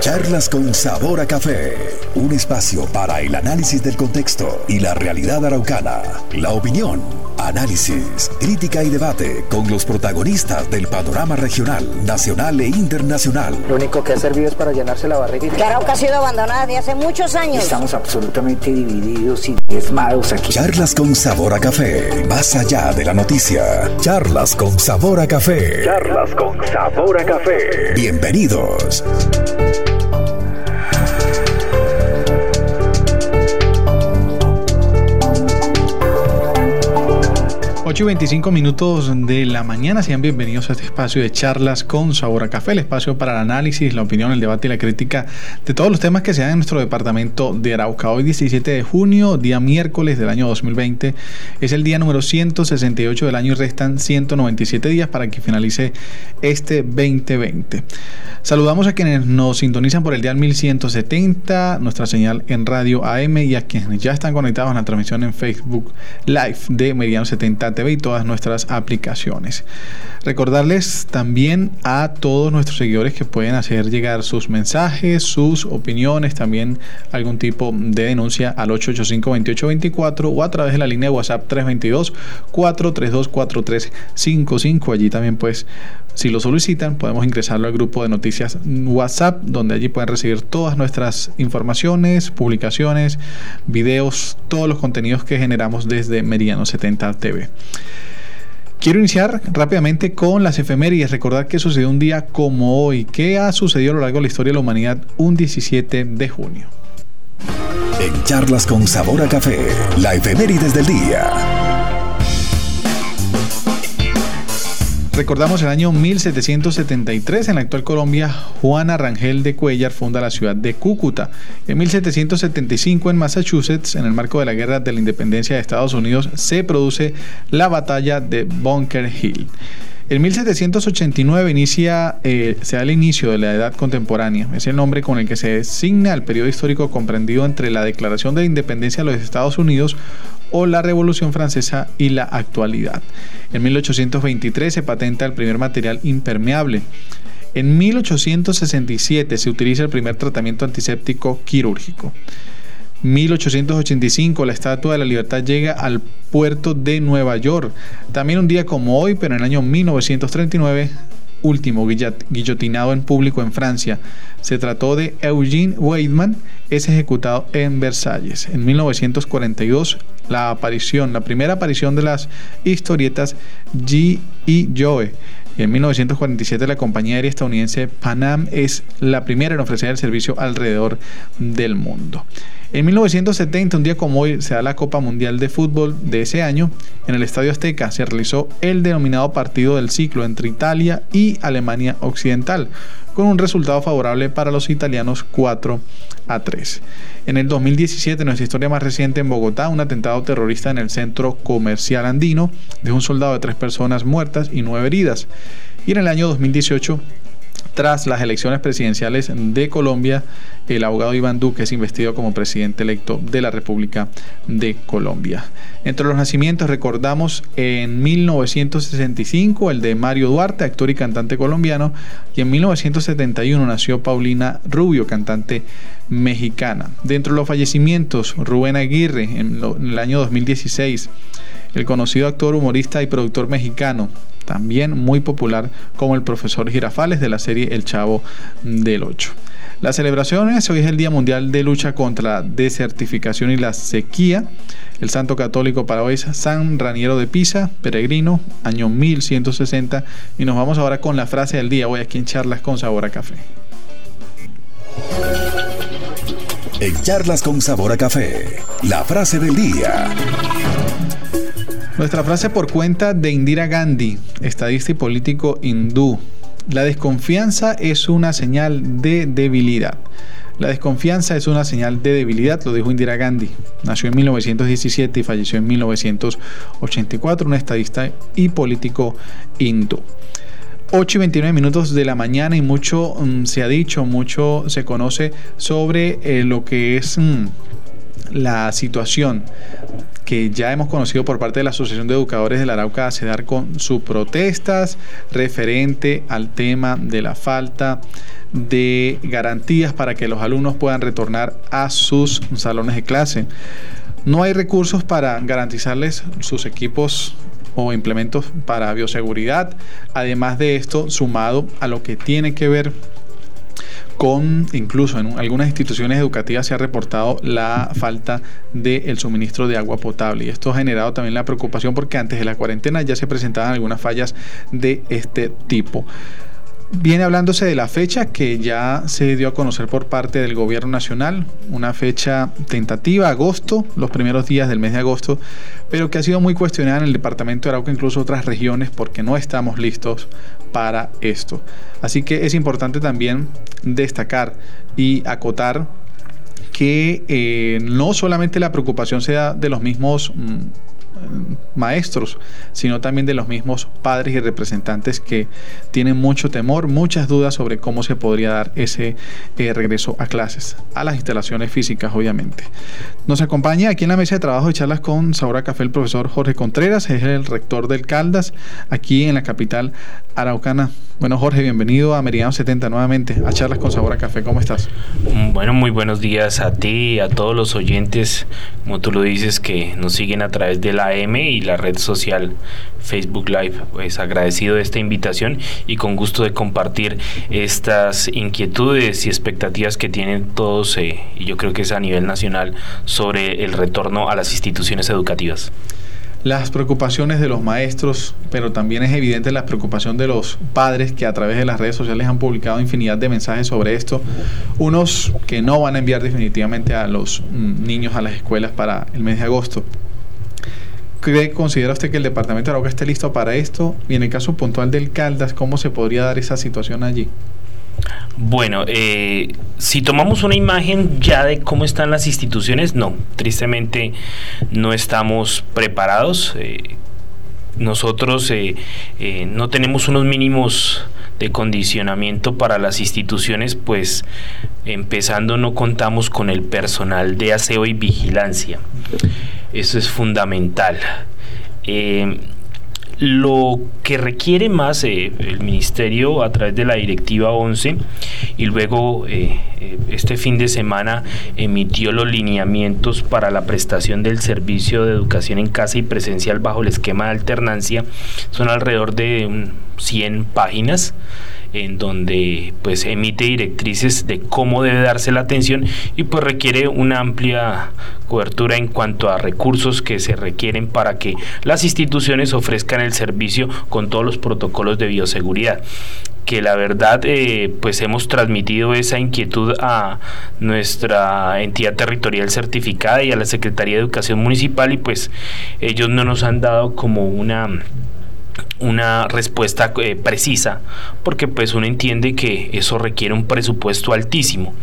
Charlas con sabor a café. Un espacio para el análisis del contexto y la realidad araucana. La opinión, análisis, crítica y debate con los protagonistas del panorama regional, nacional e internacional. Lo único que ha servido es para llenarse la barriga. Que Arauca ha sido abandonada desde hace muchos años. Estamos absolutamente divididos y diezmados aquí. Charlas con sabor a café. Más allá de la noticia. Charlas con sabor a café. Charlas con sabor a café. Bienvenidos. 8 y 25 minutos de la mañana, sean bienvenidos a este espacio de charlas con sabor a café, el espacio para el análisis, la opinión, el debate y la crítica de todos los temas que se dan en nuestro departamento de Arauca. Hoy 17 de junio, día miércoles del año 2020, es el día número 168 del año y restan 197 días para que finalice este 2020. Saludamos a quienes nos sintonizan por el día 1170, nuestra señal en radio AM y a quienes ya están conectados a la transmisión en Facebook Live de Mediano 70 y todas nuestras aplicaciones. Recordarles también a todos nuestros seguidores que pueden hacer llegar sus mensajes, sus opiniones, también algún tipo de denuncia al 885-2824 o a través de la línea de WhatsApp 322-432-4355. Allí también pues si lo solicitan, podemos ingresarlo al grupo de noticias WhatsApp, donde allí pueden recibir todas nuestras informaciones, publicaciones, videos, todos los contenidos que generamos desde Meridiano 70 TV. Quiero iniciar rápidamente con las efemérides. Recordar que sucedió un día como hoy. ¿Qué ha sucedido a lo largo de la historia de la humanidad un 17 de junio? En charlas con sabor a café, la efemérides del día. Recordamos el año 1773, en la actual Colombia, Juana Rangel de Cuellar funda la ciudad de Cúcuta. En 1775, en Massachusetts, en el marco de la Guerra de la Independencia de Estados Unidos, se produce la batalla de Bunker Hill. En 1789 inicia, eh, se da el inicio de la Edad Contemporánea. Es el nombre con el que se designa el periodo histórico comprendido entre la Declaración de Independencia de los Estados Unidos o la Revolución Francesa y la actualidad. En 1823 se patenta el primer material impermeable. En 1867 se utiliza el primer tratamiento antiséptico quirúrgico. 1885 la Estatua de la Libertad llega al puerto de Nueva York. También un día como hoy, pero en el año 1939 último guillotinado en público en Francia. Se trató de Eugene Weidman, es ejecutado en Versalles. En 1942, la aparición, la primera aparición de las historietas G. y Joe. En 1947 la compañía aérea estadounidense Pan es la primera en ofrecer el servicio alrededor del mundo. En 1970, un día como hoy, se da la Copa Mundial de Fútbol de ese año. En el Estadio Azteca se realizó el denominado partido del ciclo entre Italia y Alemania Occidental, con un resultado favorable para los italianos 4 a 3. En el 2017, nuestra historia más reciente en Bogotá, un atentado terrorista en el centro comercial andino, de un soldado de tres personas muertas y nueve heridas. Y en el año 2018, tras las elecciones presidenciales de Colombia, el abogado Iván Duque es investido como presidente electo de la República de Colombia. Entre los nacimientos recordamos en 1965 el de Mario Duarte, actor y cantante colombiano, y en 1971 nació Paulina Rubio, cantante mexicana. Dentro de los fallecimientos, Rubén Aguirre en, el año 2016, el conocido actor, humorista y productor mexicano, también muy popular como el profesor Girafales de la serie El Chavo del 8. Las celebraciones, hoy es el Día Mundial de Lucha contra la Desertificación y la Sequía. El santo católico para hoy es San Raniero de Pisa, peregrino, año 1160. Y nos vamos ahora con la frase del día, hoy aquí en Charlas con Sabor a Café. En Charlas con Sabor a Café, la frase del día. Nuestra frase por cuenta de Indira Gandhi, estadista y político hindú. La desconfianza es una señal de debilidad. La desconfianza es una señal de debilidad, lo dijo Indira Gandhi. Nació en 1917 y falleció en 1984, un estadista y político hindú. 8 y 29 minutos de la mañana y mucho mm, se ha dicho, mucho se conoce sobre eh, lo que es mm, la situación que ya hemos conocido por parte de la Asociación de Educadores del Arauca dar con sus protestas referente al tema de la falta de garantías para que los alumnos puedan retornar a sus salones de clase. No hay recursos para garantizarles sus equipos o implementos para bioseguridad. Además de esto, sumado a lo que tiene que ver con, incluso en algunas instituciones educativas se ha reportado la falta del suministro de agua potable. Y esto ha generado también la preocupación porque antes de la cuarentena ya se presentaban algunas fallas de este tipo. Viene hablándose de la fecha que ya se dio a conocer por parte del gobierno nacional, una fecha tentativa, agosto, los primeros días del mes de agosto, pero que ha sido muy cuestionada en el departamento de Arauca, incluso otras regiones, porque no estamos listos para esto. Así que es importante también destacar y acotar que eh, no solamente la preocupación sea de los mismos mm, maestros, sino también de los mismos padres y representantes que tienen mucho temor, muchas dudas sobre cómo se podría dar ese eh, regreso a clases, a las instalaciones físicas, obviamente. Nos acompaña aquí en la mesa de trabajo de charlas con Sabora Café el profesor Jorge Contreras, es el rector del Caldas, aquí en la capital araucana. Bueno, Jorge, bienvenido a Meridiano 70 nuevamente, a charlas con Sabor a Café. ¿Cómo estás? Mm, bueno, muy buenos días a ti a todos los oyentes, como tú lo dices, que nos siguen a través de la AM y la red social Facebook Live. Pues agradecido de esta invitación y con gusto de compartir estas inquietudes y expectativas que tienen todos, eh, y yo creo que es a nivel nacional, sobre el retorno a las instituciones educativas las preocupaciones de los maestros, pero también es evidente la preocupación de los padres que a través de las redes sociales han publicado infinidad de mensajes sobre esto. Unos que no van a enviar definitivamente a los mm, niños a las escuelas para el mes de agosto. ¿Cree, considera usted que el departamento de Arauca esté listo para esto? Y en el caso puntual del Caldas, ¿cómo se podría dar esa situación allí? Bueno, eh, si tomamos una imagen ya de cómo están las instituciones, no, tristemente no estamos preparados. Eh, nosotros eh, no tenemos unos mínimos de condicionamiento para las instituciones, pues empezando no contamos con el personal de aseo y vigilancia. Eso es fundamental. Lo que requiere más eh, el Ministerio a través de la Directiva 11 y luego eh, eh, este fin de semana emitió los lineamientos para la prestación del servicio de educación en casa y presencial bajo el esquema de alternancia. Son alrededor de 100 páginas en donde pues emite directrices de cómo debe darse la atención y pues requiere una amplia cobertura en cuanto a recursos que se requieren para que las instituciones ofrezcan el servicio con todos los protocolos de bioseguridad. Que la verdad eh, pues hemos transmitido esa inquietud a nuestra entidad territorial certificada y a la Secretaría de Educación Municipal y pues ellos no nos han dado como una una respuesta eh, precisa, porque pues uno entiende que eso requiere un presupuesto altísimo.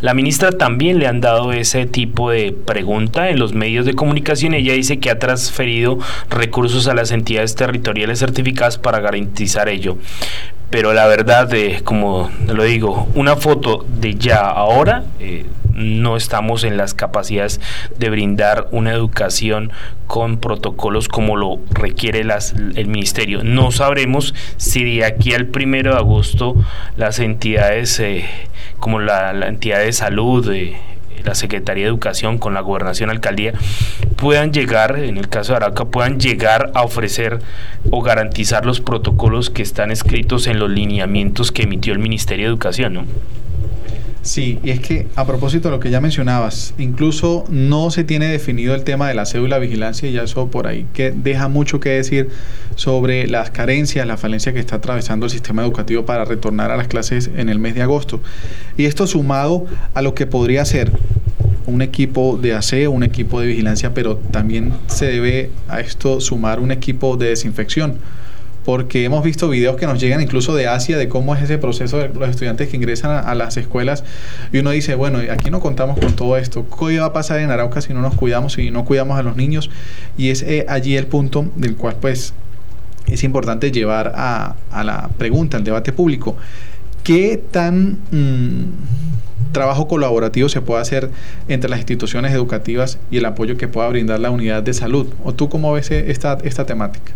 La ministra también le han dado ese tipo de pregunta en los medios de comunicación. Ella dice que ha transferido recursos a las entidades territoriales certificadas para garantizar ello pero la verdad, eh, como lo digo, una foto de ya ahora, eh, no estamos en las capacidades de brindar una educación con protocolos como lo requiere las, el ministerio. No sabremos si de aquí al primero de agosto las entidades eh, como la, entidad de salud, eh, la Secretaría de Educación con la Gobernación Alcaldía puedan llegar, en el caso de Arauca, puedan llegar a ofrecer o garantizar los protocolos que están escritos en los lineamientos que emitió el Ministerio de Educación, ¿no? Sí, y es que a propósito de lo que ya mencionabas, incluso no se tiene definido el tema de la cédula vigilancia y ya eso por ahí que deja mucho que decir sobre las carencias, la falencia que está atravesando el sistema educativo para retornar a las clases en el mes de agosto. Y esto sumado a lo que podría ser un equipo de aseo, un equipo de vigilancia, pero también se debe a esto sumar un equipo de desinfección porque hemos visto videos que nos llegan incluso de Asia de cómo es ese proceso de los estudiantes que ingresan a, las escuelas y uno dice, bueno, aquí no contamos con todo esto, ¿qué va a pasar en Arauca si no nos cuidamos, si no cuidamos a los niños? Y es eh, allí el punto del cual pues es importante llevar a, la pregunta, al debate público. ¿qué tan mm, trabajo colaborativo se puede hacer entre las instituciones educativas y el apoyo que pueda brindar la unidad de salud? ¿O tú cómo ves esta, esta temática?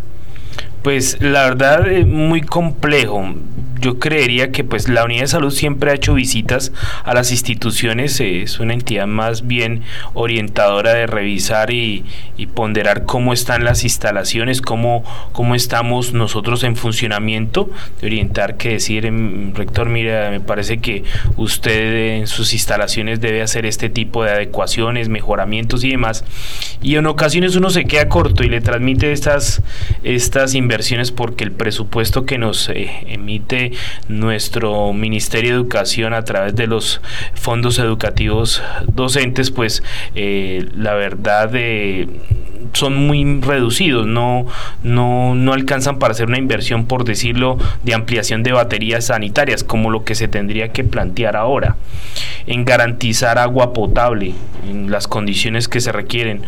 Pues la verdad es muy complejo. Yo creería que pues la unidad de salud siempre ha hecho visitas a las instituciones, es una entidad más bien orientadora de revisar y, ponderar cómo están las instalaciones, cómo, cómo estamos nosotros en funcionamiento, de orientar que decir, em, rector, mira, me parece que usted en sus instalaciones debe hacer este tipo de adecuaciones, mejoramientos y demás. Y en ocasiones uno se queda corto y le transmite estas, estas inversiones porque el presupuesto que nos eh, emite nuestro Ministerio de Educación a través de los fondos educativos docentes, pues eh, la verdad eh, son muy reducidos, no, no, no alcanzan para hacer una inversión, por decirlo, de ampliación de baterías sanitarias, como lo que se tendría que plantear ahora, en garantizar agua potable en las condiciones que se requieren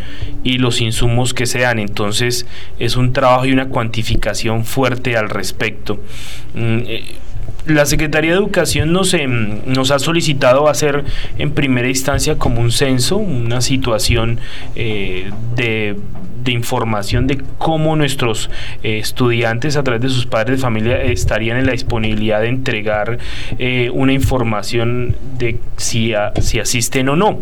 y los insumos que se dan. Entonces es un trabajo y una cuantificación fuerte al respecto. La Secretaría de Educación nos, em, nos ha solicitado hacer en primera instancia como un censo, una situación eh, de, información de cómo nuestros eh, estudiantes a través de sus padres de familia estarían en la disponibilidad de entregar eh, una información de si, si asisten o no.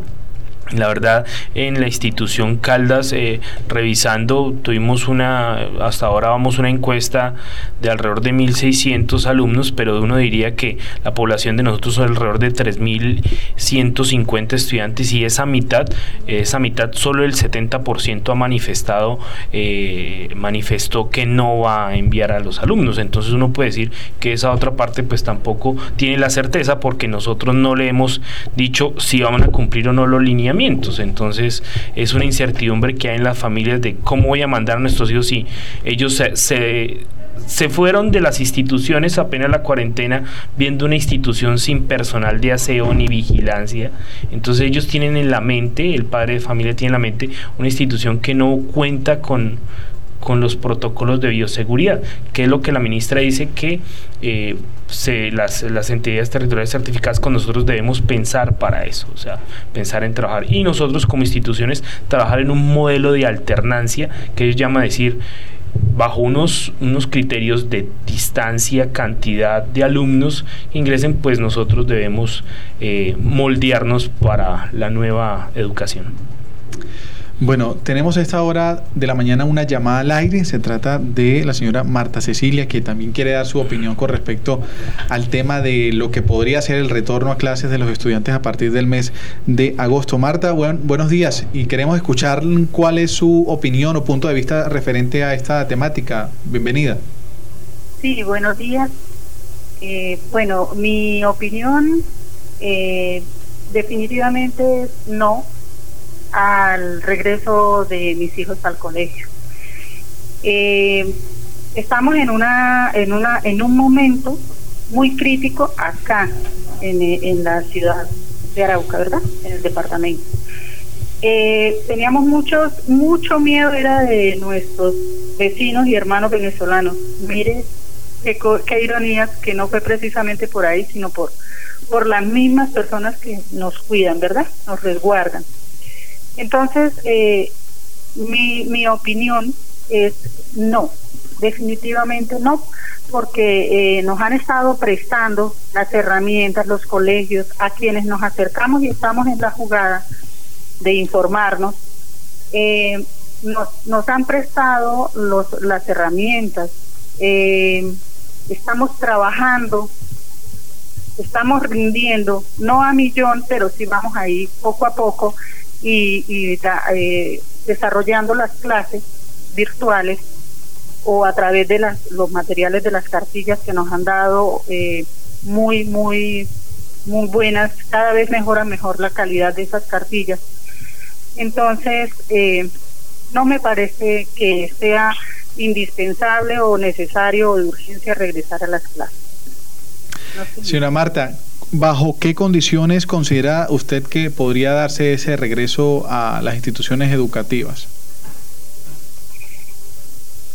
La verdad, en la institución Caldas, eh, revisando, tuvimos una, hasta ahora vamos una encuesta de alrededor de 1.600 alumnos, pero uno diría que la población de nosotros es alrededor de 3.150 estudiantes y esa mitad, esa mitad solo el 70% ha manifestado, eh, manifestó que no va a enviar a los alumnos. Entonces uno puede decir que esa otra parte pues tampoco tiene la certeza porque nosotros no le hemos dicho si van a cumplir o no los lineamientos entonces es una incertidumbre que hay en las familias de cómo voy a mandar a nuestros hijos si ellos se, se fueron de las instituciones apenas la cuarentena viendo una institución sin personal de aseo ni vigilancia. Entonces ellos tienen en la mente, el padre de familia tiene en la mente una institución que no cuenta con, con los protocolos de bioseguridad, que es lo que la ministra dice que eh, se, las, las, entidades territoriales certificadas con nosotros debemos pensar para eso, o sea, pensar en trabajar. Y nosotros como instituciones trabajar en un modelo de alternancia que ellos llaman decir bajo unos, unos criterios de distancia, cantidad de alumnos que ingresen, pues nosotros debemos eh, moldearnos para la nueva educación. Bueno, tenemos a esta hora de la mañana una llamada al aire. Se trata de la señora Marta Cecilia, que también quiere dar su opinión con respecto al tema de lo que podría ser el retorno a clases de los estudiantes a partir del mes de agosto. Marta, buenos días y queremos escuchar cuál es su opinión o punto de vista referente a esta temática. Bienvenida. Sí, buenos días. Eh, bueno, mi opinión eh, definitivamente no al regreso de mis hijos al colegio. Eh, estamos en una, en una, en un momento muy crítico acá en, en la ciudad de Arauca, ¿verdad? En el departamento. Eh, teníamos muchos, mucho miedo era de nuestros vecinos y hermanos venezolanos. Mire qué, qué ironías que no fue precisamente por ahí, sino por, por las mismas personas que nos cuidan, ¿verdad? Nos resguardan. Entonces, eh, mi, mi opinión es no, definitivamente no, porque eh, nos han estado prestando las herramientas, los colegios, a quienes nos acercamos y estamos en la jugada de informarnos, eh, nos, nos, han prestado los, las herramientas, estamos trabajando, estamos rindiendo, no a millón, pero sí vamos ahí poco a poco y, eh, desarrollando las clases virtuales o a través de las, los materiales de las cartillas que nos han dado eh, muy, muy, muy buenas, cada vez mejora mejor la calidad de esas cartillas. Entonces, eh, no me parece que sea indispensable o necesario o de urgencia regresar a las clases. Señora Marta, ¿Bajo qué condiciones considera usted que podría darse ese regreso a las instituciones educativas?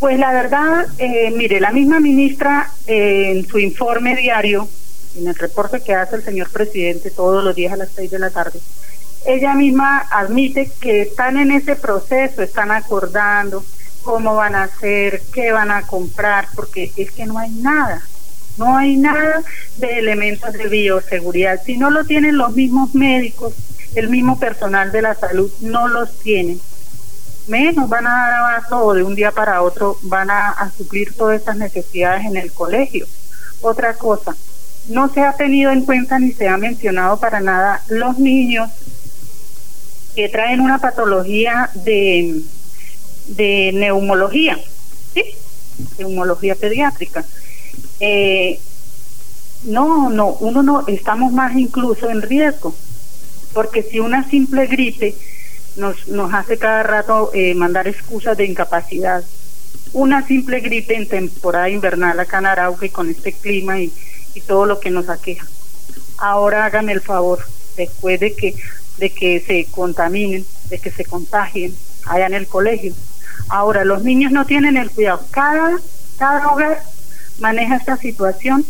Pues la verdad, eh, mire, la misma ministra eh, en su informe diario en el reporte que hace el señor presidente todos los días a las seis de la tarde, ella misma admite que están en ese proceso, están acordando cómo van a hacer, qué van a comprar, porque es que no hay nada, no hay nada de elementos de bioseguridad. Si no lo tienen los mismos médicos, el mismo personal de la salud, no los tienen. Menos van a dar abasto o de un día para otro van a, suplir todas esas necesidades en el colegio. Otra cosa, no se ha tenido en cuenta ni se ha mencionado para nada los niños que traen una patología de, de neumología. Neumología pediátrica. Eh, no, no, uno no, estamos más incluso en riesgo, porque si una simple gripe nos, nos hace cada rato eh, mandar excusas de incapacidad, una simple gripe en temporada invernal acá en Arauca y con este clima y, todo lo que nos aqueja. Ahora háganme el favor, después de que de que se contaminen, de que se contagien allá en el colegio. Ahora, los niños no tienen el cuidado. Cada, cada hogar maneja esta situación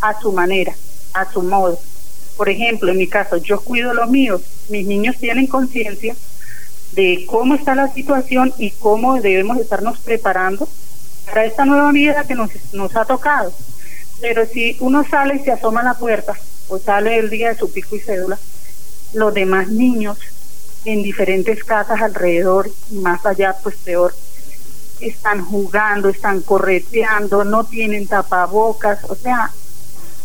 a su manera, a su modo. Por ejemplo, en mi caso, yo cuido los míos. Mis niños tienen conciencia de cómo está la situación y cómo debemos estarnos preparando para esta nueva vida que nos, nos ha tocado. Pero si uno sale y se asoma a la puerta o sale el día de su pico y cédula, los demás niños en diferentes casas alrededor y más allá, pues peor, están jugando, están correteando, no tienen tapabocas, o sea,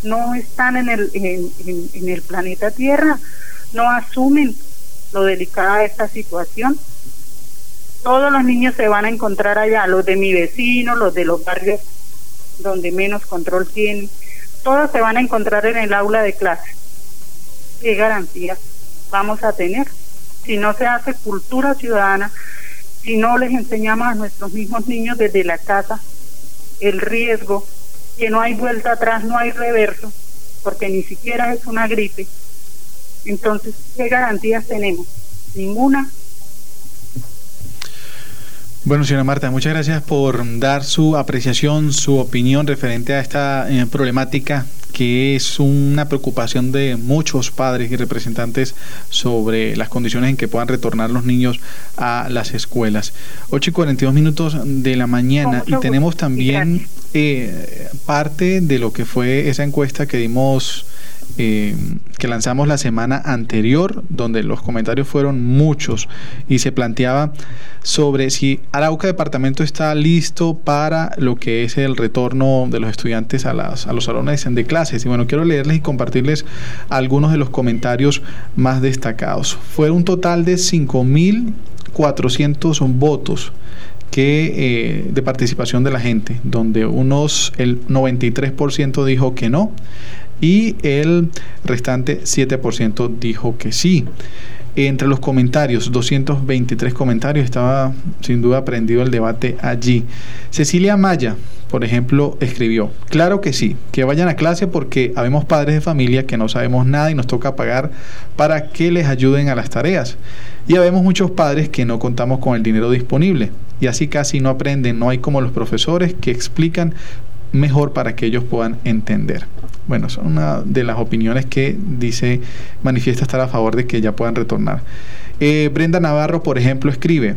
no están en el, en, en, el planeta Tierra, no asumen lo delicada de esta situación. Todos los niños se van a encontrar allá, los de mi vecino, los de los barrios donde menos control tienen, todos se van a encontrar en el aula de clase. ¿Qué garantías vamos a tener. Si no se hace cultura ciudadana, si no les enseñamos a nuestros mismos niños desde la casa el riesgo, que no hay vuelta atrás, no hay reverso, porque ni siquiera es una gripe. Entonces, ¿qué garantías tenemos? Ninguna. Bueno, señora Marta, muchas gracias por dar su apreciación, su opinión referente a esta eh, problemática que es una preocupación de muchos padres y representantes sobre las condiciones en que puedan retornar los niños a las escuelas. 8 y 42 minutos de la mañana y tenemos también eh, parte de lo que fue esa encuesta que dimos eh, que lanzamos la semana anterior, donde los comentarios fueron muchos y se planteaba sobre si Arauca Departamento está listo para lo que es el retorno de los estudiantes a, las, a los salones de clases. Y bueno, quiero leerles y compartirles algunos de los comentarios más destacados. Fue un total de 5.400 votos que eh, de participación de la gente, donde unos el 93% dijo que no, y el restante 7% dijo que sí. Entre los comentarios, 223 comentarios, estaba sin duda prendido el debate allí. Cecilia Maya, por ejemplo, escribió, claro que sí, que vayan a clase porque habemos padres de familia que no sabemos nada y nos toca pagar para que les ayuden a las tareas. Y habemos muchos padres que no contamos con el dinero disponible y así casi no aprenden, no hay como los profesores que explican mejor para que ellos puedan entender. Bueno, son una de las opiniones que dice, manifiesta estar a favor de que ya puedan retornar. Eh, Brenda Navarro, por ejemplo, escribe,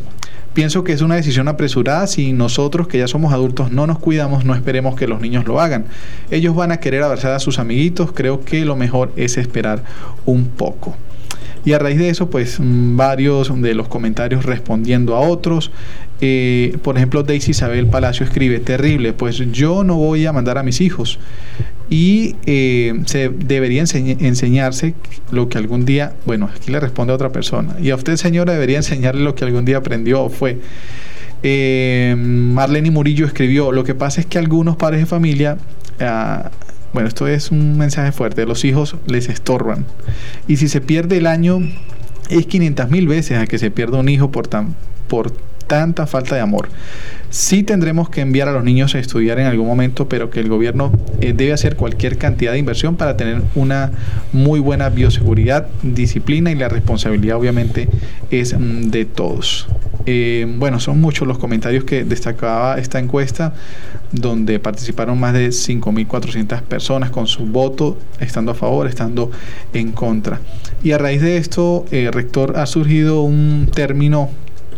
pienso que es una decisión apresurada si nosotros que ya somos adultos no nos cuidamos, no esperemos que los niños lo hagan. Ellos van a querer abrazar a sus amiguitos, creo que lo mejor es esperar un poco. Y a raíz de eso, pues mm, varios de los comentarios respondiendo a otros. Eh, por ejemplo, Daisy Isabel Palacio escribe, terrible, pues yo no voy a mandar a mis hijos. Y eh, se debería enseñarse lo que algún día, bueno, aquí le responde a otra persona. Y a usted, señora, debería enseñarle lo que algún día aprendió o fue. Eh, Marlene Murillo escribió, lo que pasa es que algunos padres de familia ah, bueno, esto es un mensaje fuerte. Los hijos les estorban. Y si se pierde el año, es 500 mil veces a que se pierda un hijo por, tan, por tanta falta de amor. Sí tendremos que enviar a los niños a estudiar en algún momento, pero que el gobierno eh, debe hacer cualquier cantidad de inversión para tener una muy buena bioseguridad, disciplina y la responsabilidad obviamente es mm, de todos. Eh, bueno, son muchos los comentarios que destacaba esta encuesta, donde participaron más de 5.400 personas con su voto, estando a favor, estando en contra. Y a raíz de esto, eh, rector, ha surgido un término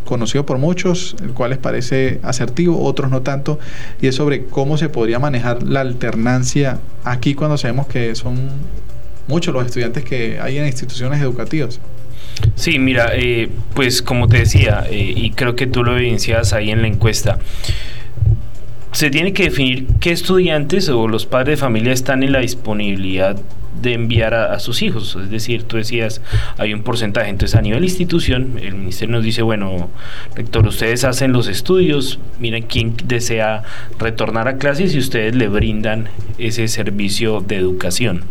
conocido por muchos, el cual les parece asertivo, otros no tanto, y es sobre cómo se podría manejar la alternancia aquí cuando sabemos que son muchos los estudiantes que hay en instituciones educativas. Sí, mira, eh, pues como te decía, eh, y creo que tú lo evidencias ahí en la encuesta, se tiene que definir qué estudiantes o los padres de familia están en la disponibilidad de enviar a, sus hijos. Es decir, tú decías, hay un porcentaje. Entonces, a nivel institución, el ministerio nos dice, bueno, rector, ustedes hacen los estudios, miren quién desea retornar a clases y ustedes le brindan ese servicio de educación.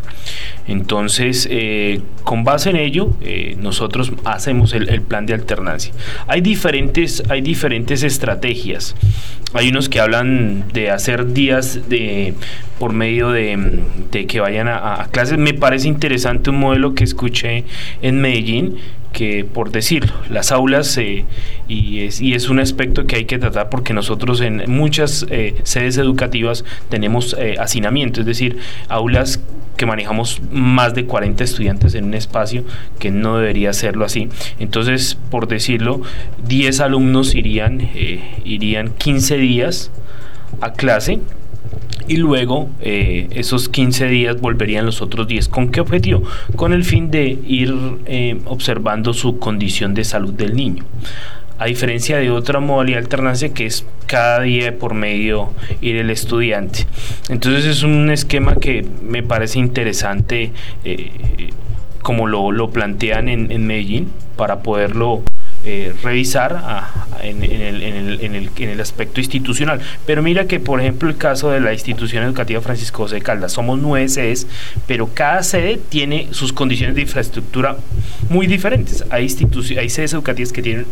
Entonces, eh, con base en ello, eh, nosotros hacemos el, plan de alternancia. Hay diferentes, hay diferentes estrategias. Hay unos que hablan de hacer días de por medio de, que vayan a, clases. Me parece interesante un modelo que escuché en Medellín, que por decirlo, las aulas, eh, y, es, y es un aspecto que hay que tratar porque nosotros en muchas eh, sedes educativas tenemos eh, hacinamiento, es decir, aulas que manejamos más de 40 estudiantes en un espacio que no debería serlo así. Entonces, por decirlo, 10 alumnos irían, irían 15 días a clase y luego eh, esos 15 días volverían los otros 10. ¿Con qué objetivo? Con el fin de ir eh, observando su condición de salud del niño. A diferencia de otra modalidad alternancia que es cada día por medio ir el estudiante. Entonces es un esquema que me parece interesante eh, como lo, lo plantean en, en Medellín para poderlo eh, revisar en, el, aspecto institucional. Pero mira que, por ejemplo, el caso de la institución educativa Francisco José de Caldas, somos nueve sedes, pero cada sede tiene sus condiciones de infraestructura muy diferentes. Hay, hay sedes educativas que tienen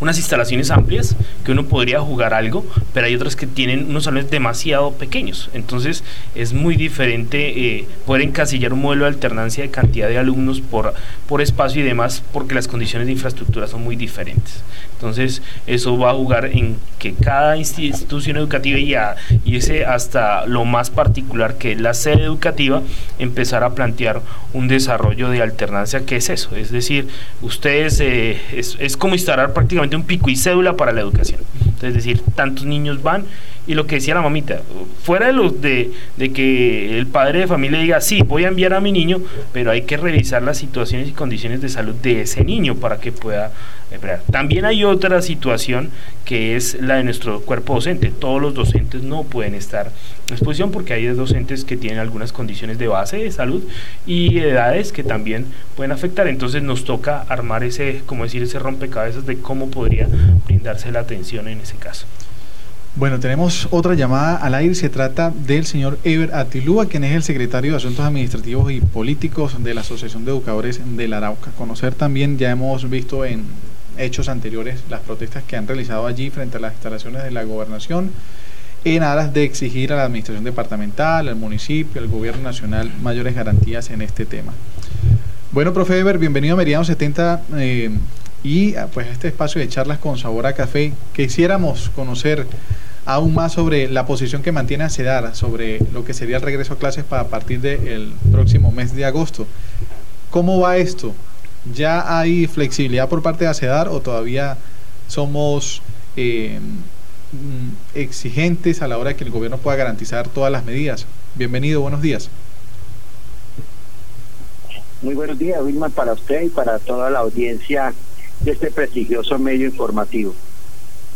unas instalaciones amplias que uno podría jugar algo, pero hay otras que tienen unos salones demasiado pequeños. Entonces es muy diferente eh, poder encasillar un modelo de alternancia de cantidad de alumnos por, por espacio y demás, porque las condiciones de infraestructura son muy diferentes. Entonces eso va a jugar en que cada institución educativa y, y ese hasta lo más particular que es la sede educativa, empezar a plantear un desarrollo de alternancia que es eso. Es decir, ustedes eh, es como instalar prácticamente un pico y cédula para la educación. es decir, tantos niños van y lo que decía la mamita, fuera de, los de, de, que el padre de familia diga, sí, voy a enviar a mi niño, pero hay que revisar las situaciones y condiciones de salud de ese niño para que pueda esperar. También hay otra situación que es la de nuestro cuerpo docente. Todos los docentes no pueden estar en exposición porque hay docentes que tienen algunas condiciones de base de salud y edades que también pueden afectar. Entonces nos toca armar ese, como decir, ese rompecabezas de cómo podría brindarse la atención en ese caso. Bueno, tenemos otra llamada al aire. Se trata del señor Ever Atilúa, quien es el secretario de Asuntos Administrativos y Políticos de la Asociación de Educadores de la Arauca. Conocer también, ya hemos visto en hechos anteriores las protestas que han realizado allí frente a las instalaciones de la gobernación en aras de exigir a la administración departamental, al municipio, al gobierno nacional mayores garantías en este tema. Bueno, profe Ever, bienvenido a Meridiano 70 eh, y pues este espacio de charlas con sabor a café. Quisiéramos conocer aún más sobre la posición que mantiene ACEDAR sobre lo que sería el regreso a clases para partir del próximo mes de agosto. ¿Cómo va esto? ¿Ya hay flexibilidad por parte de ACEDAR o todavía somos eh, mm, exigentes a la hora de que el gobierno pueda garantizar todas las medidas? Bienvenido, buenos días. Muy buenos días, Wilma, para usted y para toda la audiencia de este prestigioso medio informativo.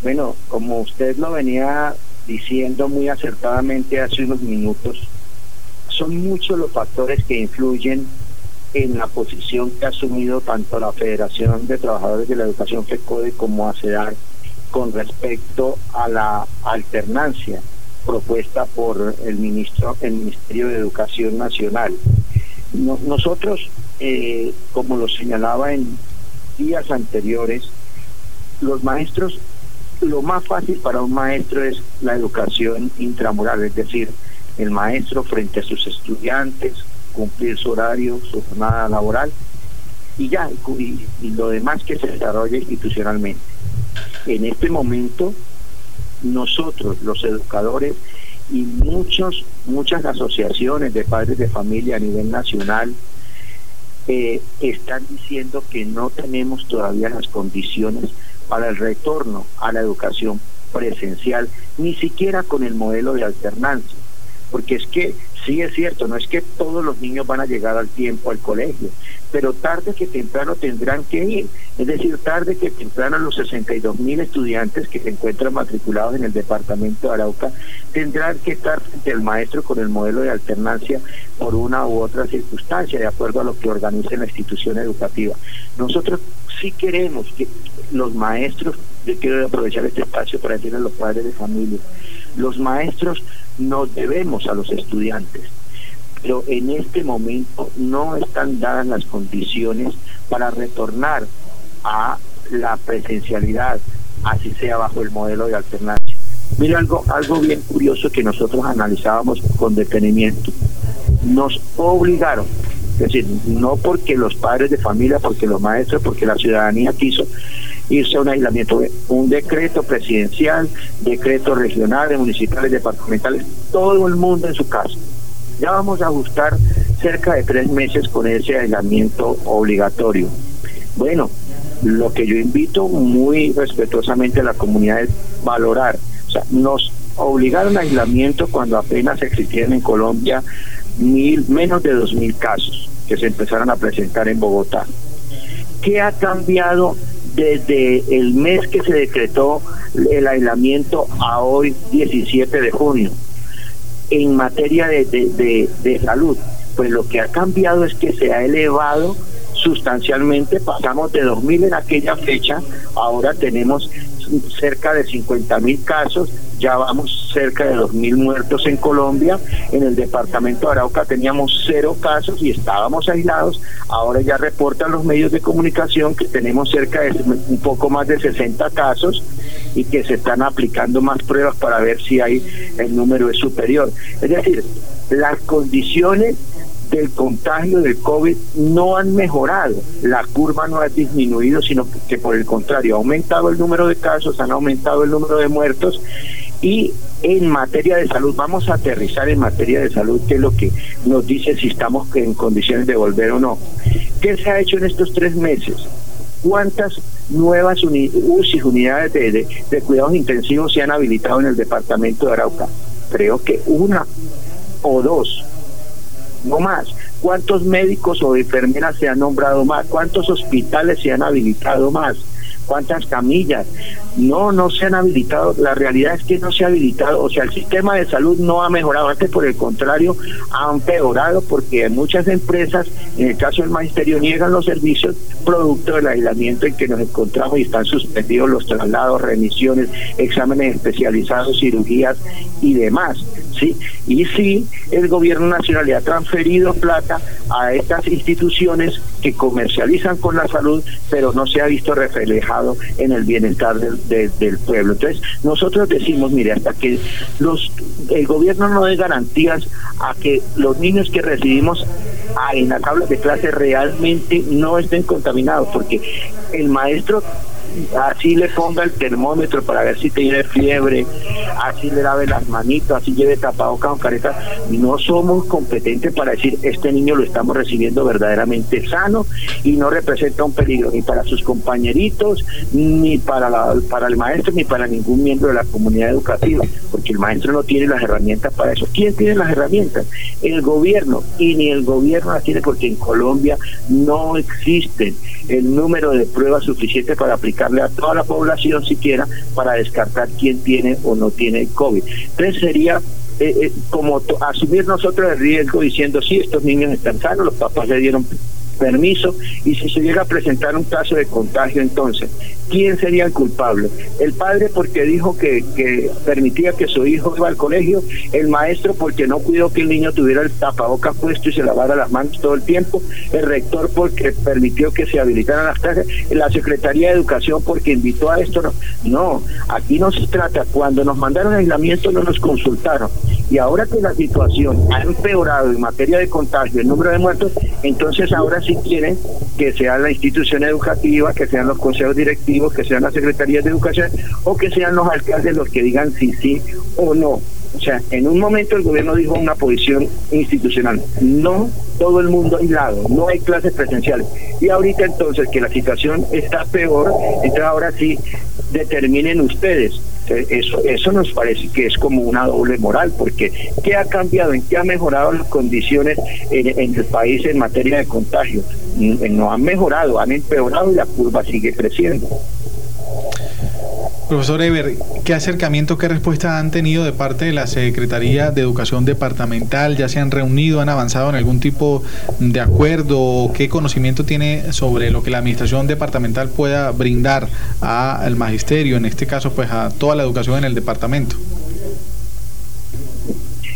Bueno, como usted lo venía diciendo muy acertadamente hace unos minutos, son muchos los factores que influyen en la posición que ha asumido tanto la Federación de Trabajadores de la Educación FECODE como ACEDAR con respecto a la alternancia propuesta por el ministro el Ministerio de Educación Nacional. nosotros, eh, como lo señalaba en días anteriores, los maestros lo más fácil para un maestro es la educación intramural, es decir, el maestro frente a sus estudiantes, cumplir su horario, su jornada laboral. y ya, y, lo demás que se desarrolle institucionalmente. En este momento, nosotros, los educadores, y muchos, muchas asociaciones de padres de familia a nivel nacional eh, están diciendo que no tenemos todavía las condiciones para el retorno a la educación presencial, ni siquiera con el modelo de alternancia. Porque es que sí es cierto, no es que todos los niños van a llegar al tiempo al colegio, pero tarde que temprano tendrán que ir. Es decir, tarde que temprano los 62 mil estudiantes que se encuentran matriculados en el departamento de Arauca tendrán que estar frente al maestro con el modelo de alternancia por una u otra circunstancia, de acuerdo a lo que organice la institución educativa. Nosotros sí queremos que los maestros, yo quiero aprovechar este espacio para decirle a los padres de familia, los maestros nos debemos a los estudiantes pero en este momento no están dadas las condiciones para retornar a la presencialidad, así sea bajo el modelo de alternancia. Mira algo, algo bien curioso que nosotros analizábamos con detenimiento. Nos obligaron, es decir, no porque los padres de familia, porque los maestros, porque la ciudadanía quiso irse a un aislamiento, un decreto presidencial, decretos regionales, municipales, departamentales, todo el mundo en su casa ya vamos a ajustar cerca de tres meses con ese aislamiento obligatorio. Bueno, lo que yo invito muy respetuosamente a la comunidad es valorar. O sea, nos obligaron a aislamiento cuando apenas existían en Colombia mil, menos de dos mil casos que se empezaron a presentar en Bogotá. ¿Qué ha cambiado desde el mes que se decretó el aislamiento a hoy, 17 de junio? en materia de, de, de, salud, pues lo que ha cambiado es que se ha elevado sustancialmente, pasamos de 2.000 en aquella fecha, ahora tenemos cerca de 50 mil casos, ya vamos cerca de 2 mil muertos en Colombia, en el departamento de Arauca teníamos cero casos y estábamos aislados, ahora ya reportan los medios de comunicación que tenemos cerca de un poco más de 60 casos y que se están aplicando más pruebas para ver si hay el número es superior. Es decir, las condiciones del contagio del COVID no han mejorado, la curva no ha disminuido, sino que por el contrario ha aumentado el número de casos, han aumentado el número de muertos y en materia de salud, vamos a aterrizar en materia de salud, que es lo que nos dice si estamos en condiciones de volver o no. ¿Qué se ha hecho en estos tres meses? ¿Cuántas nuevas UCI, unidades de, de cuidados intensivos se han habilitado en el departamento de Arauca? Creo que una o dos no más. ¿Cuántos médicos o enfermeras se han nombrado más? ¿Cuántos hospitales se han habilitado más? ¿Cuántas camillas? No, no se han habilitado. La realidad es que no se ha habilitado. O sea, el sistema de salud no ha mejorado. Antes, por el contrario, ha empeorado porque muchas empresas, en el caso del magisterio, niegan los servicios producto del aislamiento en que nos encontramos y están suspendidos los traslados, remisiones, exámenes especializados, cirugías y demás. ¿sí? Y sí, el gobierno nacional le ha transferido plata a estas instituciones que comercializan con la salud, pero no se ha visto reflejado en el bienestar del, del pueblo. Entonces, nosotros decimos, mire, hasta que los el gobierno no dé garantías a que los niños que recibimos en las aulas de clase realmente no estén contaminados, porque el maestro así le ponga el termómetro para ver si tiene fiebre, así le lave las manitos, así lleve tapabocas o careta, no somos competentes para decir este niño lo estamos recibiendo verdaderamente sano y no representa un peligro ni para sus compañeritos, ni para, la, para el maestro, ni para ningún miembro de la comunidad educativa, porque el maestro no tiene las herramientas para eso. ¿Quién tiene las herramientas? El gobierno, y ni el gobierno las tiene porque en Colombia no existen el número de pruebas suficientes para aplicarle a toda la población siquiera para descartar quién tiene o no tiene COVID. Entonces sería eh, eh, como asumir nosotros el riesgo diciendo, sí, estos niños están sanos, los papás le dieron permiso y si se llega a presentar un caso de contagio entonces, ¿quién sería el culpable? ¿El padre porque dijo que, permitía que su hijo iba al colegio? ¿El maestro porque no cuidó que el niño tuviera el tapabocas puesto y se lavara las manos todo el tiempo? ¿El rector porque permitió que se habilitaran las clases? ¿La Secretaría de Educación porque invitó a esto? No, no aquí no se trata, cuando nos mandaron aislamiento no nos consultaron Y ahora que la situación ha empeorado en materia de contagio, el número de muertos, entonces ahora sí quieren que sea la institución educativa, que sean los consejos directivos, que sean las secretarías de educación o que sean los alcaldes los que digan si sí o no. O sea, en un momento el gobierno dijo una posición institucional, no todo el mundo aislado, no hay clases presenciales. Y ahorita entonces que la situación está peor, entonces ahora sí determinen ustedes. Eso, eso nos parece que es como una doble moral, porque ¿qué ha cambiado? ¿En qué ha mejorado las condiciones en, el país en materia de contagio? No han mejorado, han empeorado y la curva sigue creciendo. Profesor Eber, ¿qué acercamiento, qué respuesta han tenido de parte de la Secretaría de Educación Departamental? ¿Ya se han reunido, han avanzado en algún tipo de acuerdo? ¿Qué conocimiento tiene sobre lo que la Administración Departamental pueda brindar al magisterio, en este caso, pues a toda la educación en el departamento?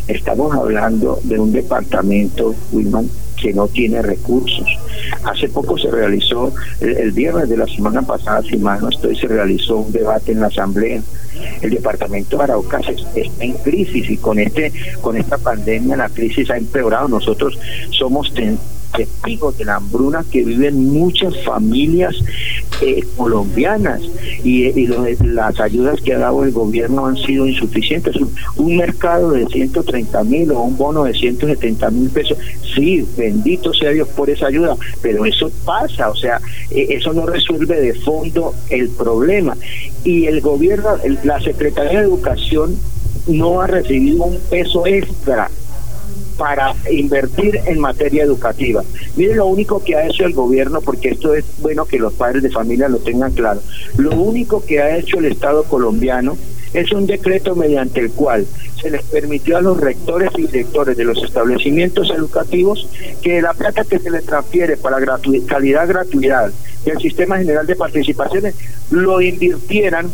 Estamos hablando de un departamento, Wilman, que no tiene recursos. Hace poco se realizó, el, viernes de la semana pasada, si mal no estoy, se realizó un debate en la Asamblea. El departamento de Arauca está en crisis y con este con esta pandemia la crisis ha empeorado. Nosotros somos testigos de la hambruna que viven muchas familias eh, colombianas y, las ayudas que ha dado el gobierno han sido insuficientes. Un, mercado de 130 mil o un bono de 170 mil pesos, sí, bendito sea Dios por esa ayuda, pero eso pasa, o sea, eh, eso no resuelve de fondo el problema. Y el gobierno, la Secretaría de Educación no ha recibido un peso extra para invertir en materia educativa. Miren lo único que ha hecho el gobierno, porque esto es bueno que los padres de familia lo tengan claro, lo único que ha hecho el Estado colombiano es un decreto mediante el cual se les permitió a los rectores y directores de los establecimientos educativos que la plata que se les transfiere para calidad gratuidad del Sistema General de Participaciones lo invirtieran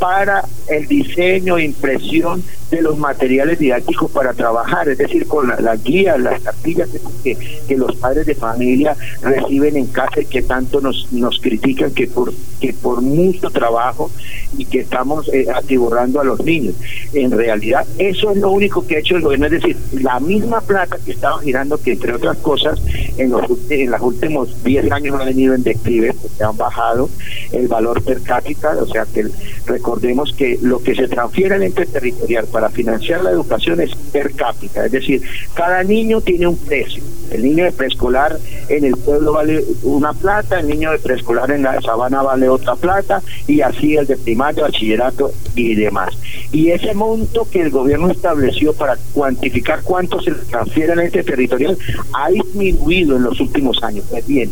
para el diseño impresión de los materiales didácticos para trabajar, es decir, con las la guías, las cartillas que, que, los padres de familia reciben en casa y que tanto nos, nos critican que por, que por mucho trabajo y que estamos eh, atiborrando a los niños. En realidad, eso es lo único que ha hecho el gobierno, es decir, la misma plata que estaba girando, que entre otras cosas, en los, en los últimos 10 años ha venido en declive, se han bajado el valor per cápita, o sea que recordemos que lo que se transfiere al ente territorial para financiar la educación es per cápita, es decir, cada niño tiene un precio. El niño de preescolar en el pueblo vale una plata, el niño de preescolar en la sabana vale otra plata y así el de primario, bachillerato y demás. Y ese monto que el gobierno estableció para cuantificar cuánto se transfiere al ente territorial ha disminuido en los últimos años. Pues bien,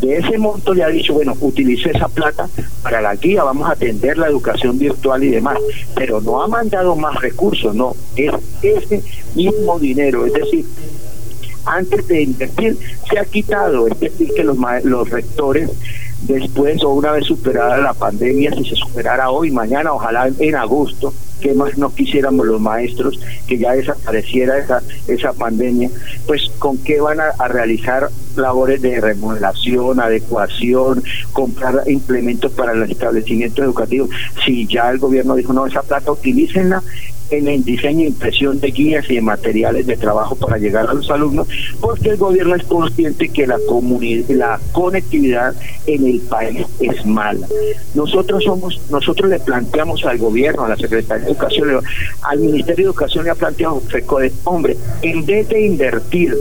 de ese monto le ha dicho, bueno, utilice esa plata para la guía, vamos a atender la educación virtual y demás, pero no ha mandado más recursos, no, es ese mismo dinero, es decir, antes de invertir se ha quitado, es decir, que los, los rectores después o una vez superada la pandemia, si se superara hoy, mañana, ojalá en agosto, que más no quisiéramos los maestros que ya desapareciera esa, esa pandemia, pues con qué van a, realizar labores de remodelación, adecuación, comprar implementos para los establecimientos educativos. Si ya el gobierno dijo, no, esa plata utilícenla en el diseño e impresión de guías y de materiales de trabajo para llegar a los alumnos, porque el gobierno es consciente que la la conectividad en el país es mala. Nosotros somos, nosotros le planteamos al gobierno, a la Secretaría de Educación, al Ministerio de Educación le ha planteado de hombre, en vez de invertir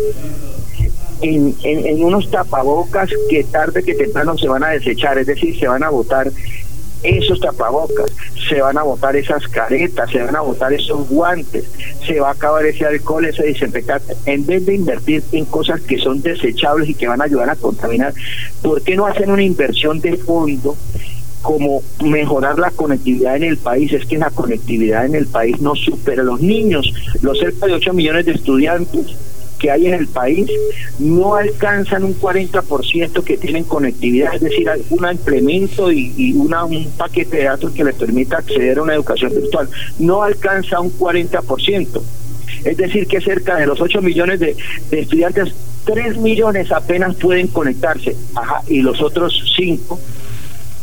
en, en, en, unos tapabocas que tarde que temprano se van a desechar, es decir, se van a votar esos tapabocas, se van a botar esas caretas, se van a botar esos guantes, se va a acabar ese alcohol, ese desinfectante. En vez de invertir en cosas que son desechables y que van a ayudar a contaminar, ¿por qué no hacen una inversión de fondo como mejorar la conectividad en el país, es que la conectividad en el país no supera los niños, los cerca de 8 millones de estudiantes que hay en el país no alcanzan un 40% que tienen conectividad, es decir, un implemento y, una, un paquete de datos que les permita acceder a una educación virtual. No alcanza un 40%. Es decir, que cerca de los 8 millones de, estudiantes, 3 millones apenas pueden conectarse, Ajá, y los otros 5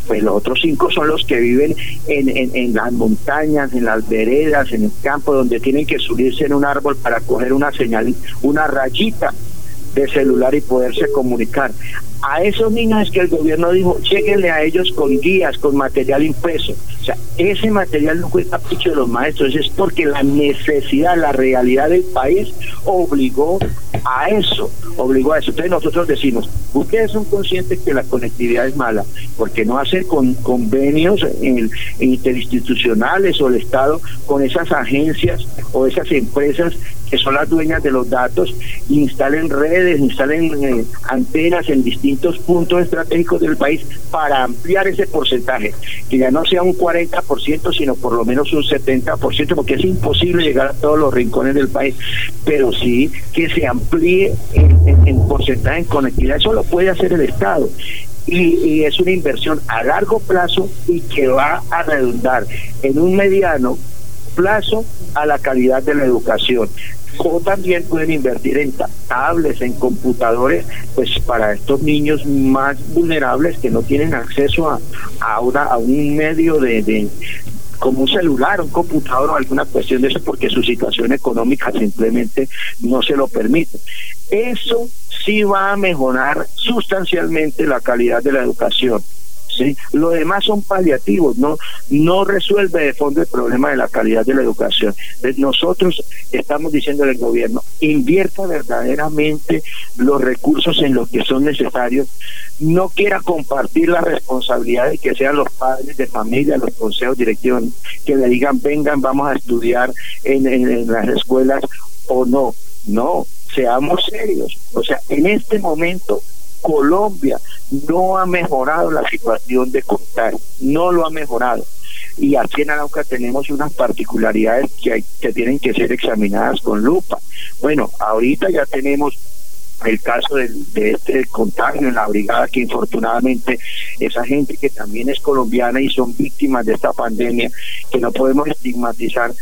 pues los otros cinco son los que viven en, en, las montañas, en las veredas, en el campo, donde tienen que subirse en un árbol para coger una señal, una rayita de celular y poderse comunicar. A esos niños es que el gobierno dijo, lleguenle a ellos con guías, con material impreso. O sea, ese material no fue capricho de los maestros, es porque la necesidad, la realidad del país obligó a eso, obligó a eso. Entonces nosotros decimos, ustedes son conscientes que la conectividad es mala, porque no hacen con, convenios interinstitucionales o el Estado con esas agencias o esas empresas que son las dueñas de los datos, instalen redes, instalen eh, antenas en distintos puntos estratégicos del país para ampliar ese porcentaje, que ya no sea un 40%, sino por lo menos un 70%, porque es imposible llegar a todos los rincones del país, pero sí que se amplíe en, porcentaje en conectividad, eso lo puede hacer el Estado. Y, es una inversión a largo plazo y que va a redundar en un mediano plazo a la calidad de la educación o también pueden invertir en tablets, en computadores, pues para estos niños más vulnerables que no tienen acceso a, a, a un medio de, como un celular, un computador o alguna cuestión de eso porque su situación económica simplemente no se lo permite. Eso sí va a mejorar sustancialmente la calidad de la educación. ¿Sí? Lo demás son paliativos, no, no resuelve de fondo el problema de la calidad de la educación. Nosotros estamos diciendo al gobierno, invierta verdaderamente los recursos en lo que son necesarios, no quiera compartir la responsabilidad de que sean los padres de familia, los consejos directivos, que le digan, vengan, vamos a estudiar en las escuelas o no. No, seamos serios. O sea, en este momento Colombia no ha mejorado la situación de contagio, no lo ha mejorado. Y aquí en Arauca tenemos unas particularidades que, que tienen que ser examinadas con lupa. Bueno, ahorita ya tenemos el caso de, de, este contagio en la brigada, que infortunadamente esa gente que también es colombiana y son víctimas de esta pandemia, que no podemos estigmatizar,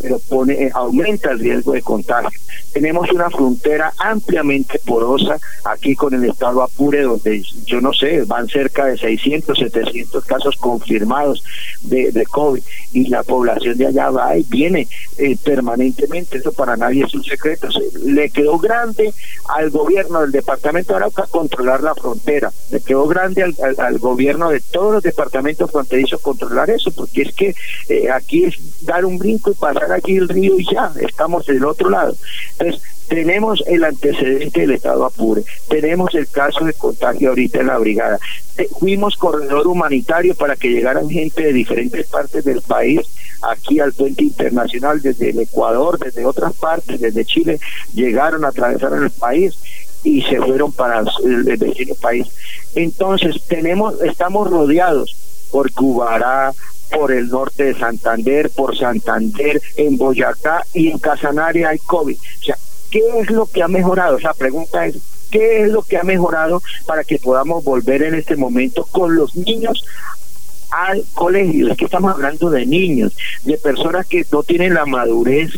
pero pone, eh, aumenta el riesgo de contagio. Tenemos una frontera ampliamente porosa aquí con el estado Apure, donde yo no sé, van cerca de 600, 700 casos confirmados de, COVID y la población de allá va y viene eh, permanentemente, eso para nadie es un secreto. le quedó grande al gobierno del departamento de Arauca controlar la frontera, le quedó grande al, al, gobierno de todos los departamentos fronterizos controlar eso, porque es que eh, aquí es dar un brinco y pasar aquí el río y ya, estamos del otro lado. Entonces, tenemos el antecedente del estado Apure, tenemos el caso de contagio ahorita en la brigada, eh, fuimos corredor humanitario para que llegaran gente de diferentes partes del país aquí al puente internacional desde el Ecuador, desde otras partes, desde Chile, llegaron, a atravesar el país y se fueron para el, vecino país. Entonces, tenemos, estamos rodeados por Cubará, por el norte de Santander, por Santander, en Boyacá y en Casanare hay COVID. O sea, ¿qué es lo que ha mejorado? La pregunta es, ¿qué es lo que ha mejorado para que podamos volver en este momento con los niños al colegio? Es que estamos hablando de niños, de personas que no tienen la madurez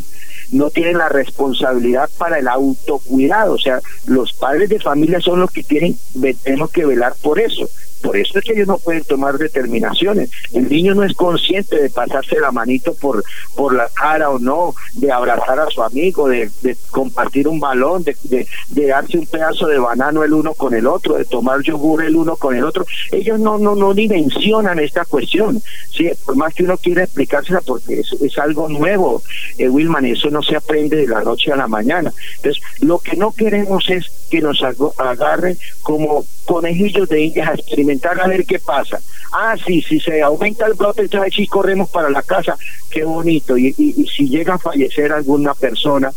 no tienen la responsabilidad para el autocuidado, o sea, los padres de familia son los que tienen, tenemos que velar por eso. Por eso es que ellos no pueden tomar determinaciones. El niño no es consciente de pasarse la manito por, por la cara o no, de abrazar a su amigo, de, compartir un balón, de, darse un pedazo de banano el uno con el otro, de tomar yogur el uno con el otro. Ellos no, no, no dimensionan esta cuestión. ¿sí? Por más que uno quiera explicársela, porque es, es algo nuevo, eh, Wilman, eso no se aprende de la noche a la mañana. Entonces, lo que no queremos es que nos agarren como conejillos de indias a experimentar a ver qué pasa. Ah, sí, si se aumenta el brote, entonces sí corremos para la casa, qué bonito. Y, y, si llega a fallecer alguna persona,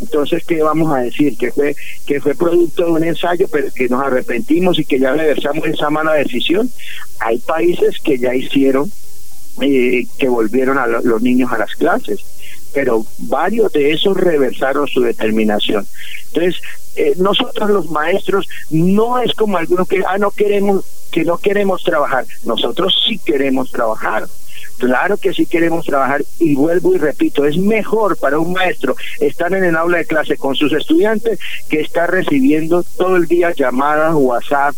entonces qué vamos a decir que fue que fue producto de un ensayo, pero que nos arrepentimos y que ya reversamos esa mala decisión. Hay países que ya hicieron eh, que volvieron a los niños a las clases pero varios de esos reversaron su determinación. Entonces, eh, nosotros los maestros no es como algunos que ah no queremos que no queremos trabajar nosotros sí queremos trabajar Claro que sí queremos trabajar y vuelvo y repito, es mejor para un maestro estar en el aula de clase con sus estudiantes que estar recibiendo todo el día llamadas, WhatsApp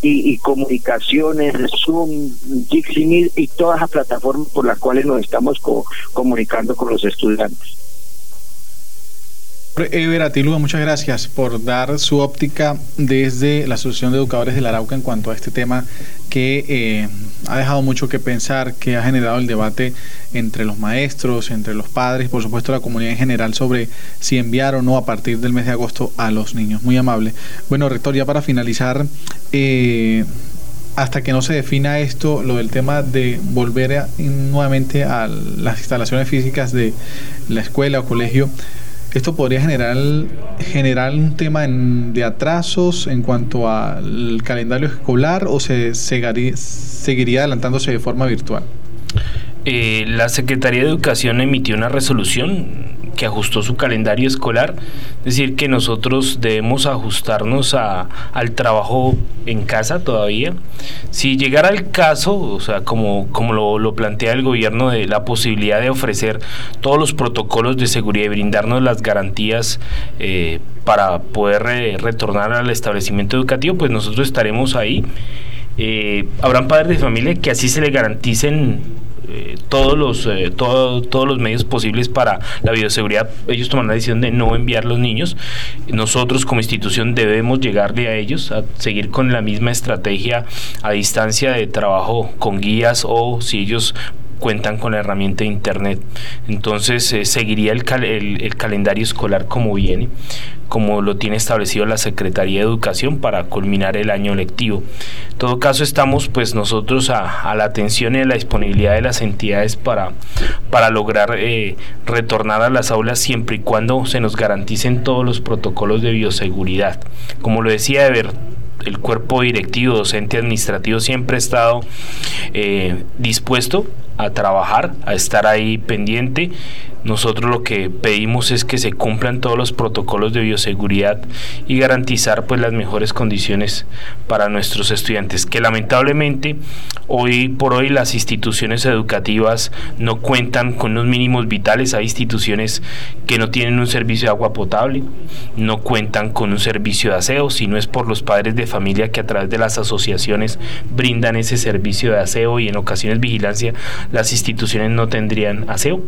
y, comunicaciones, Zoom, Dixie y todas las plataformas por las cuales nos estamos comunicando con los estudiantes. Ever Atilúa, muchas gracias por dar su óptica desde la Asociación de Educadores del Arauca en cuanto a este tema que eh, ha dejado mucho que pensar, que ha generado el debate entre los maestros, entre los padres, por supuesto la comunidad en general sobre si enviar o no a partir del mes de agosto a los niños. Muy amable. Bueno, rector, ya para finalizar, eh, hasta que no se defina esto, lo del tema de volver nuevamente a las instalaciones físicas de la escuela o colegio, esto podría generar, generar un tema de atrasos en cuanto al calendario escolar o se seguiría adelantándose de forma virtual. Eh, la Secretaría de Educación emitió una resolución que ajustó su calendario escolar, es decir, que nosotros debemos ajustarnos a, al trabajo en casa todavía. Si llegara el caso, o sea, como, como lo, plantea el gobierno, de la posibilidad de ofrecer todos los protocolos de seguridad y brindarnos las garantías eh, para poder eh, retornar al establecimiento educativo, pues nosotros estaremos ahí. habrán padres de familia que así se le garanticen eh, todos los eh, todos los medios posibles para la bioseguridad ellos toman la decisión de no enviar los niños. Nosotros como institución debemos llegarle a ellos a seguir con la misma estrategia a distancia de trabajo con guías o si ellos cuentan con la herramienta de internet entonces eh, seguiría el, calendario escolar como viene como lo tiene establecido la Secretaría de Educación para culminar el año lectivo. En todo caso, estamos pues nosotros a, la atención y a la disponibilidad de las entidades para, para lograr eh, retornar a las aulas siempre y cuando se nos garanticen todos los protocolos de bioseguridad. Como lo decía Ever, el cuerpo directivo, docente, administrativo siempre ha estado eh, dispuesto a trabajar, a estar ahí pendiente. Nosotros lo que pedimos es que se cumplan todos los protocolos de bioseguridad y garantizar pues las mejores condiciones para nuestros estudiantes, que lamentablemente hoy por hoy las instituciones educativas no cuentan con los mínimos vitales, hay instituciones que no tienen un servicio de agua potable, no cuentan con un servicio de aseo, si no es por los padres de familia que a través de las asociaciones brindan ese servicio de aseo y en ocasiones vigilancia las instituciones no tendrían aseo.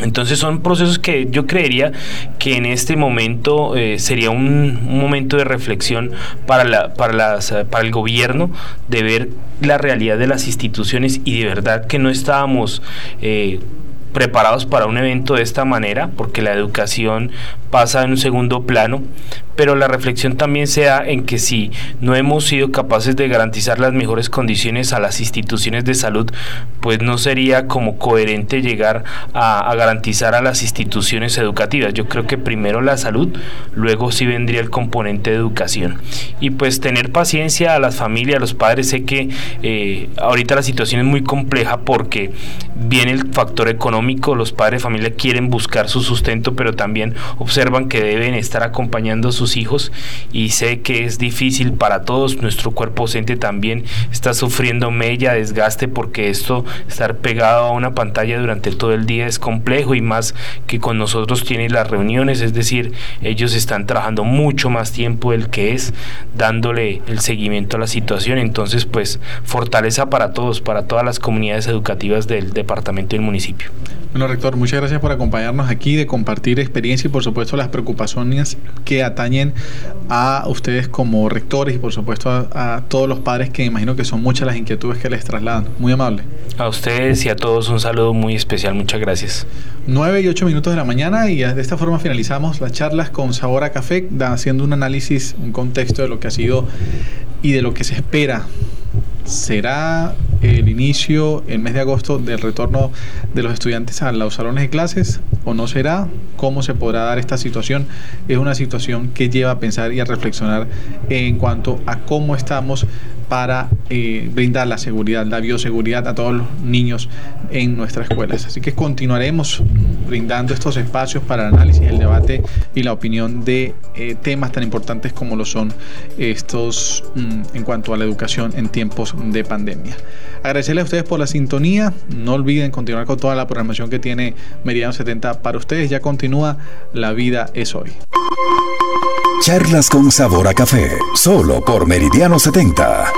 Entonces son procesos que yo creería que en este momento eh, sería un, momento de reflexión para, la, para, las, para el gobierno de ver la realidad de las instituciones y de verdad que no estábamos eh, preparados para un evento de esta manera, porque la educación pasa en un segundo plano, pero la reflexión también sea en que si no hemos sido capaces de garantizar las mejores condiciones a las instituciones de salud, pues no sería como coherente llegar a, garantizar a las instituciones educativas. Yo creo que primero la salud, luego sí vendría el componente de educación. Y pues tener paciencia a las familias, a los padres, sé que eh, ahorita la situación es muy compleja porque viene el factor económico, los padres de familia quieren buscar su sustento, pero también observan que deben estar acompañando a sus hijos y sé que es difícil para todos, nuestro cuerpo docente también está sufriendo mella, desgaste porque esto, estar pegado a una pantalla durante todo el día es complejo y más que con nosotros tiene las reuniones, es decir, ellos están trabajando mucho más tiempo del que es, dándole el seguimiento a la situación, entonces pues fortaleza para todos, para todas las comunidades educativas del departamento y el municipio. Bueno, rector, muchas gracias por acompañarnos aquí, de compartir experiencia y por supuesto las preocupaciones que atañen a ustedes como rectores y por supuesto a, todos los padres que imagino que son muchas las inquietudes que les trasladan. Muy amable. A ustedes y a todos un saludo muy especial. Muchas gracias. 9 y 8 minutos de la mañana y de esta forma finalizamos las charlas con Sabor a Café, haciendo un análisis, un contexto de lo que ha sido y de lo que se espera ¿Será el inicio, el mes de agosto, del retorno de los estudiantes a los salones de clases o no será? ¿Cómo se podrá dar esta situación? Es una situación que lleva a pensar y a reflexionar en cuanto a cómo estamos para eh, brindar la seguridad, la bioseguridad a todos los niños en nuestras escuelas. Así que continuaremos brindando estos espacios para el análisis, el debate y la opinión de eh, temas tan importantes como lo son estos mm, en cuanto a la educación en tiempos de pandemia. Agradecerles a ustedes por la sintonía. No olviden continuar con toda la programación que tiene Meridiano 70 para ustedes. Ya continúa La vida es hoy. Charlas con sabor a café, solo por Meridiano 70.